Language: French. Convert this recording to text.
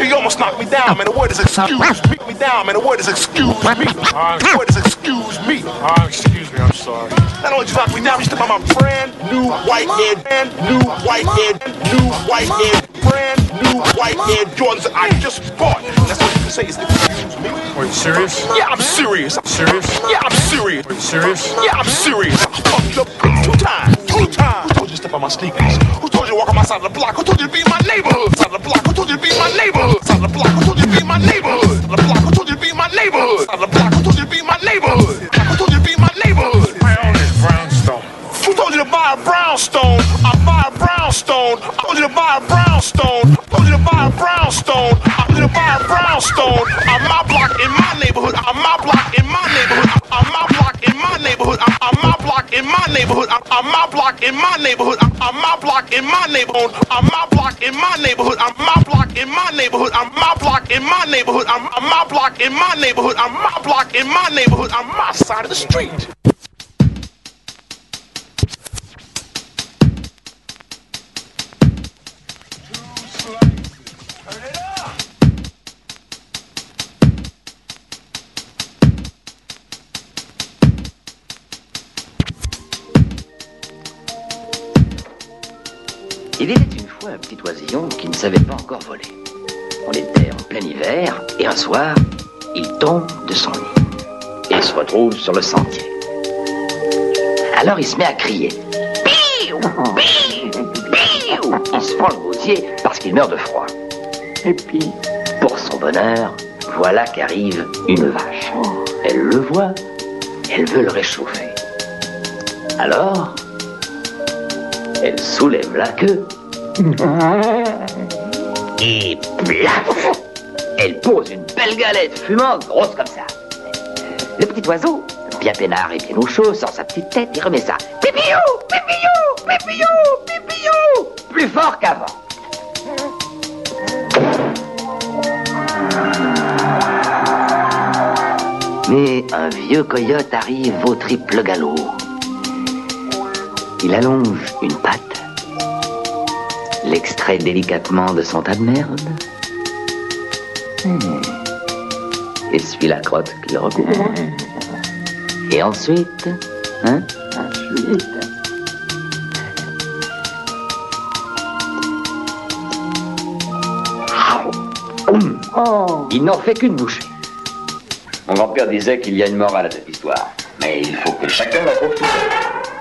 You almost knocked me down, man. The word is excuse me. Me down, man. The word is excuse me. The word is excuse me. Uh, excuse me, I'm sorry. Not only did you knock me down, you stepped on my brand new white air, brand new white air, new white air, brand new white air Jordans that I just bought. That's what you can say is excuse me. Are you serious? Yeah, I'm serious. I'm Serious? Yeah, I'm serious. Are you serious? Yeah, I'm serious. I fucked up two times. Step on my sneakers? Who told you to walk on my side of the block? Who told you to be in my neighborhood? Side of the block. Who told you to be in my neighborhood? Side of the block. Who told you to be in my neighborhood? Side of the block. Who told you to be in my neighborhood? Side of the block. Who told you to be in my neighborhood? Who told you to be in my neighborhood? I own this brownstone. Who told you to buy a brownstone? I buy a brownstone. I told you to buy a brownstone. I told you to buy a brownstone. I told you to buy a brownstone. I'm my block in my neighborhood. I'm my block in my neighborhood. I'm my block in my neighborhood. I'm my block in my neighborhood. I'm my block in my neighborhood. I'm my block in my neighborhood. I'm my block in my neighborhood. I'm my block in my neighborhood. I'm my block in my neighborhood. I'm my side of the street. Il était une fois un petit oisillon qui ne savait pas encore voler. On était en plein hiver et un soir, il tombe de son nid et se retrouve sur le sentier. Alors il se met à crier. Piou Piou Il se prend le gosier parce qu'il meurt de froid. Et puis, pour son bonheur, voilà qu'arrive une vache. Elle le voit, elle veut le réchauffer. Alors, elle soulève la queue. Et plaf Elle pose une belle galette fumante, grosse comme ça. Le petit oiseau, bien peinard et bien au chaud, sort sa petite tête et remet ça. Pipillou Pipillou Pipillou Pipillou Plus fort qu'avant. Mais un vieux coyote arrive au triple galop. Il allonge une patte, l'extrait délicatement de son tas de merde, Hmm. essuie la crotte qu'il recouvre. Et ensuite, hein, ensuite, il n'en fait qu'une bouchée. Mon grand-père disait qu'il y a une morale à cette histoire, mais il faut que chacun la trouve tout seul.